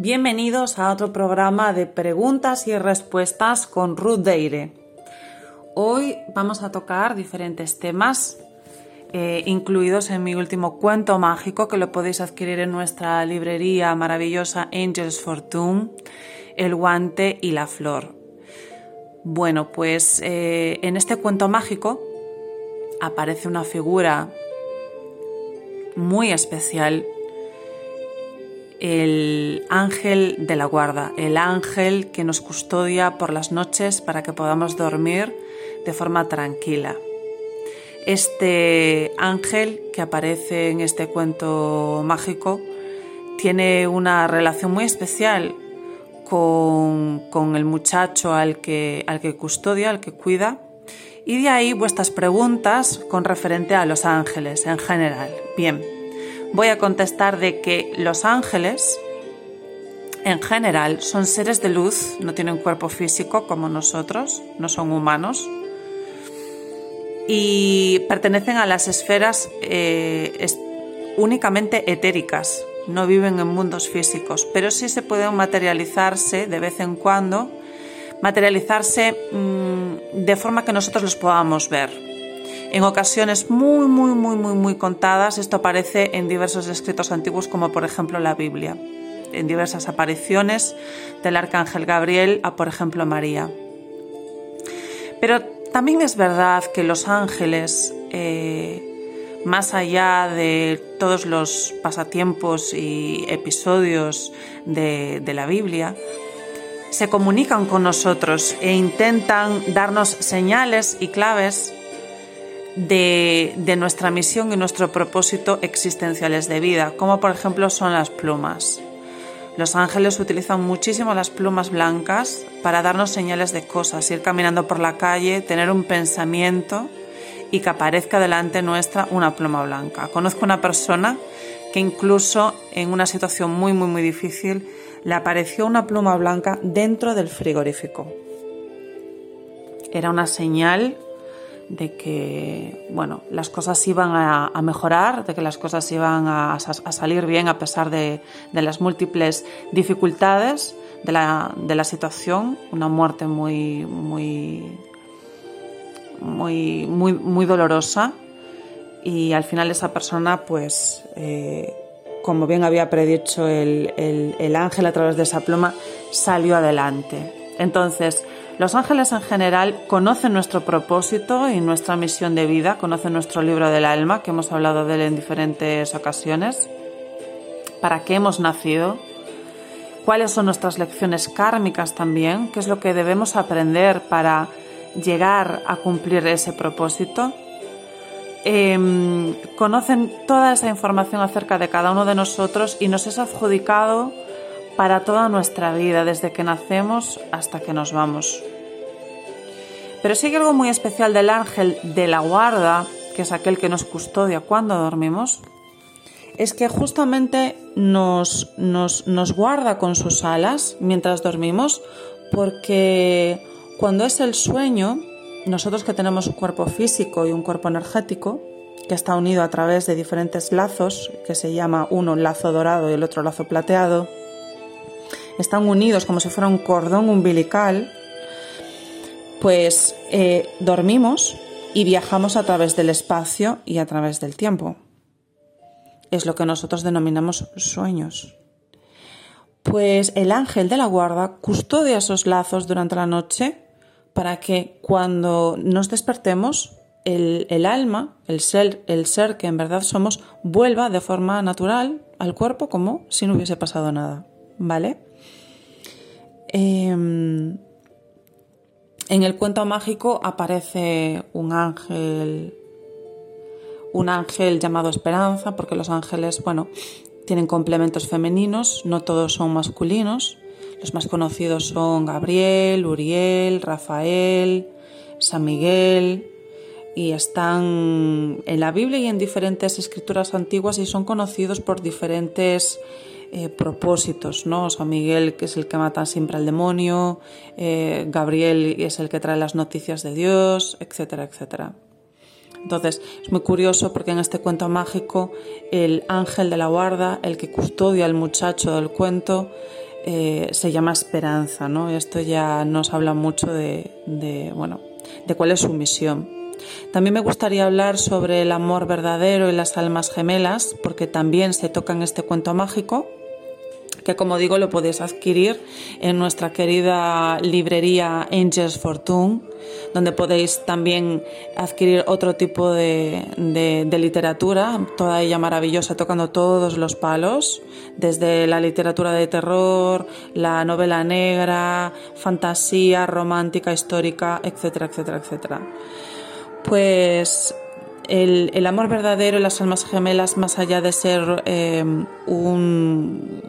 Bienvenidos a otro programa de preguntas y respuestas con Ruth Deire. Hoy vamos a tocar diferentes temas eh, incluidos en mi último cuento mágico que lo podéis adquirir en nuestra librería maravillosa Angels Fortune, El guante y la flor. Bueno, pues eh, en este cuento mágico aparece una figura muy especial el ángel de la guarda, el ángel que nos custodia por las noches para que podamos dormir de forma tranquila. Este ángel que aparece en este cuento mágico tiene una relación muy especial con, el muchacho al que, al que custodia, al que cuida, y de ahí vuestras preguntas con referente a los ángeles en general. Bien, voy a contestar de que los ángeles en general son seres de luz, no tienen cuerpo físico como nosotros, no son humanos y pertenecen a las esferas eh, únicamente etéricas, no viven en mundos físicos, pero sí se pueden materializarse de vez en cuando, materializarse mm, de forma que nosotros los podamos ver. En ocasiones muy, muy, muy, muy, muy contadas, esto aparece en diversos escritos antiguos, como por ejemplo la Biblia, en diversas apariciones del arcángel Gabriel a, por ejemplo, María. Pero también es verdad que los ángeles, eh, más allá de todos los pasatiempos y episodios de la Biblia, se comunican con nosotros e intentan darnos señales y claves de, nuestra misión y nuestro propósito existenciales de vida, como por ejemplo son las plumas. Los ángeles utilizan muchísimo las plumas blancas para darnos señales de cosas, ir caminando por la calle, tener un pensamiento y que aparezca delante nuestra una pluma blanca. Conozco una persona que incluso en una situación muy muy muy difícil le apareció una pluma blanca dentro del frigorífico. Era una señal de que bueno, las cosas iban a, mejorar, de que las cosas iban a, salir bien a pesar de, las múltiples dificultades de la, de la, situación, una muerte muy, muy, muy, muy, muy dolorosa y al final esa persona pues eh, como bien había predicho el, el ángel a través de esa pluma, salió adelante. Entonces, los ángeles en general conocen nuestro propósito y nuestra misión de vida, conocen nuestro libro del alma, que hemos hablado de él en diferentes ocasiones, para qué hemos nacido, cuáles son nuestras lecciones kármicas también, qué es lo que debemos aprender para llegar a cumplir ese propósito. Em, conocen toda esa información acerca de cada uno de nosotros y nos es adjudicado para toda nuestra vida, desde que nacemos hasta que nos vamos. Pero sí algo muy especial del ángel de la guarda, que es aquel que nos custodia cuando dormimos, es que justamente nos, nos, nos guarda con sus alas mientras dormimos, porque cuando es el sueño, nosotros que tenemos un cuerpo físico y un cuerpo energético, que está unido a través de diferentes lazos, que se llama uno lazo dorado y el otro lazo plateado, están unidos como si fuera un cordón umbilical, pues eh, dormimos y viajamos a través del espacio y a través del tiempo. Es lo que nosotros denominamos sueños. Pues el ángel de la guarda custodia esos lazos durante la noche para que cuando nos despertemos el, alma, el ser, el ser que en verdad somos, vuelva de forma natural al cuerpo como si no hubiese pasado nada. ¿Vale? Em, en el cuento mágico aparece un ángel, un ángel llamado Esperanza, porque los ángeles, bueno, tienen complementos femeninos, no todos son masculinos. Los más conocidos son Gabriel, Uriel, Rafael, San Miguel, y están en la Biblia y en diferentes escrituras antiguas y son conocidos por diferentes eh, propósitos, ¿no? San Miguel, que es el que mata siempre al demonio, eh, Gabriel es el que trae las noticias de Dios, etcétera, etcétera. Entonces, es muy curioso porque en este cuento mágico, el ángel de la guarda, el que custodia al muchacho del cuento, eh, se llama esperanza, ¿no? Esto ya nos habla mucho de, de, bueno, de cuál es su misión. También me gustaría hablar sobre el amor verdadero y las almas gemelas, porque también se toca en este cuento mágico que como digo lo podéis adquirir en nuestra querida librería Angels Fortune, donde podéis también adquirir otro tipo de, literatura, toda ella maravillosa, tocando todos los palos, desde la literatura de terror, la novela negra, fantasía, romántica, histórica, etcétera, etcétera, etcétera. Pues el, el, amor verdadero y las almas gemelas, más allá de ser eh, un,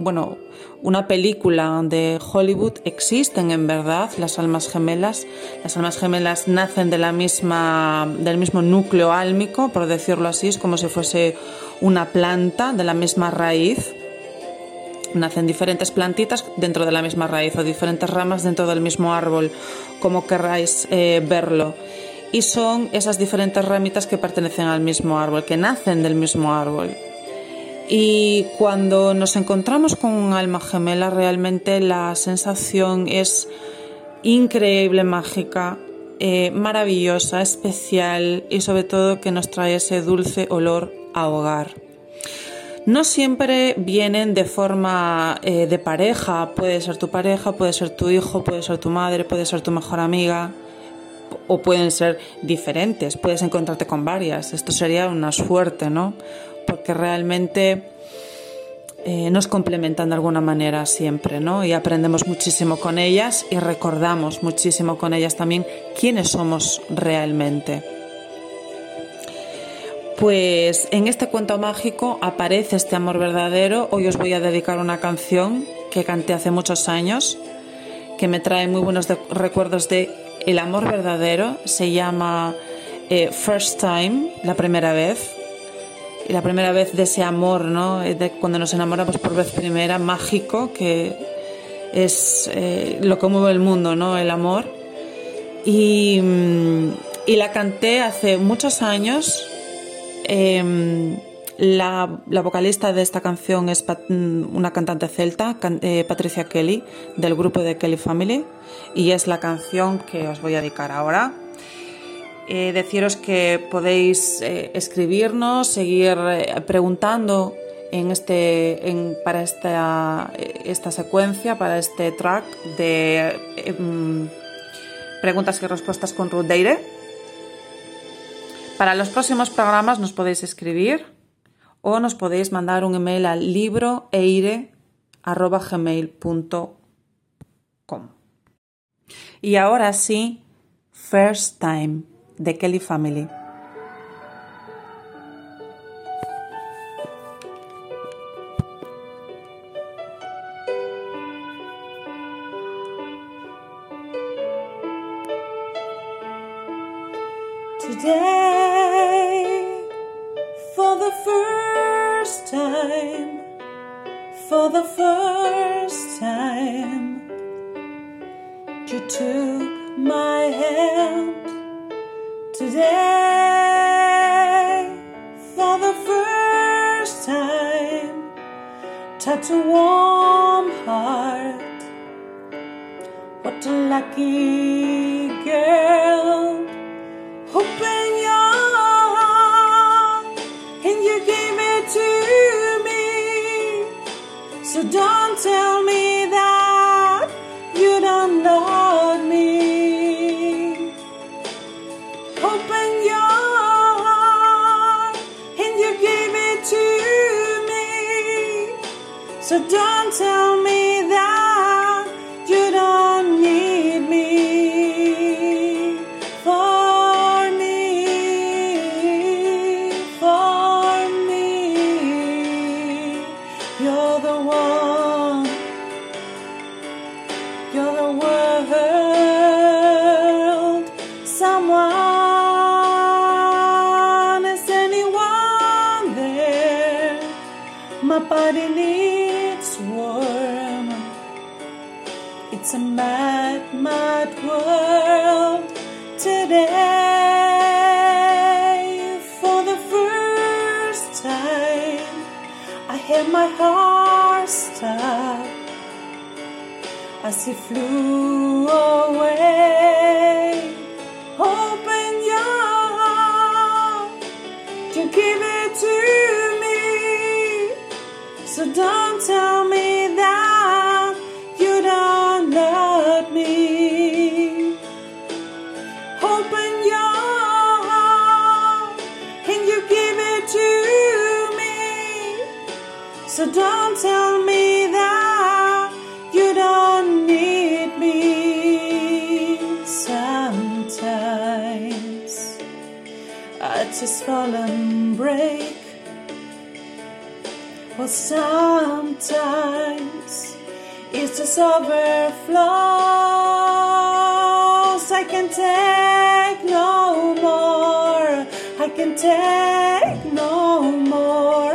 bueno, una película de Hollywood, existen en verdad las almas gemelas. Las almas gemelas nacen de la misma, del mismo núcleo álmico, por decirlo así, es como si fuese una planta de la misma raíz. Nacen diferentes plantitas dentro de la misma raíz o diferentes ramas dentro del mismo árbol, como querráis eh, verlo. Y son esas diferentes ramitas que pertenecen al mismo árbol, que nacen del mismo árbol. Y cuando nos encontramos con un alma gemela, realmente la sensación es increíble, mágica, eh, maravillosa, especial y sobre todo que nos trae ese dulce olor a hogar. No siempre vienen de forma eh, de pareja, puede ser tu pareja, puede ser tu hijo, puede ser tu madre, puede ser tu mejor amiga, o pueden ser diferentes, puedes encontrarte con varias. Esto sería una suerte, ¿no? Porque realmente eh, nos complementan de alguna manera siempre, ¿no? Y aprendemos muchísimo con ellas y recordamos muchísimo con ellas también quiénes somos realmente. Pues en este cuento mágico aparece este amor verdadero. Hoy os voy a dedicar una canción que canté hace muchos años, que me trae muy buenos recuerdos de el amor verdadero. Se llama eh, First Time, la primera vez y la primera vez de ese amor, ¿no? De cuando nos enamoramos por vez primera, mágico, que es eh, lo que mueve el mundo, ¿no? El amor. Y, mm, la canté hace muchos años. Em, la, la, vocalista de esta canción es mm, una cantante celta, eh, Patricia Kelly, del grupo de Kelly Family, y es la canción que os voy a dedicar ahora. Eh, deciros que podéis eh, escribirnos, seguir eh, preguntando en este, para esta, esta secuencia, para este track de em, preguntas y respuestas con Ruth Deire. Para los próximos programas nos podéis escribir o nos podéis mandar un email al libroeire.gmail.com. Y ahora sí, first time. The Kelly Family. Today, for the first time, for the first time, you took touch a warm heart. What a lucky girl. As he flew away. Break. Well, sometimes it's just overflows. I can take no more. I can take no more,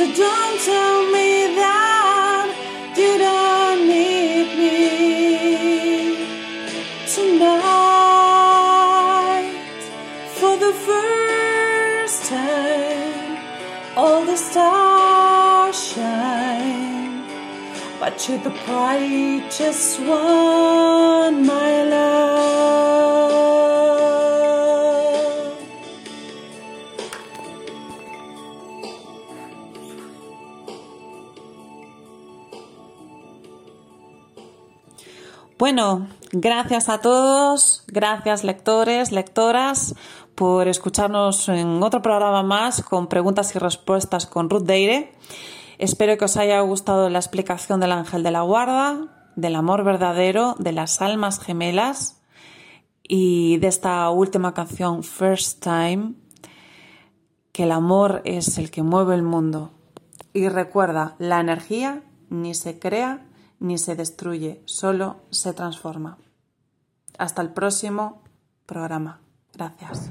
So don't tell me that you don't need me tonight. For the first time all the stars shine. But you're the brightest one my Bueno, gracias a todos, gracias lectores, lectoras, por escucharnos en otro programa más con preguntas y respuestas con Ruth Deire. Espero que os haya gustado la explicación del ángel de la guarda, del amor verdadero, de las almas gemelas y de esta última canción, First Time, que el amor es el que mueve el mundo. Y recuerda, la energía ni se crea ni se destruye, solo se transforma. Hasta el próximo programa. Gracias.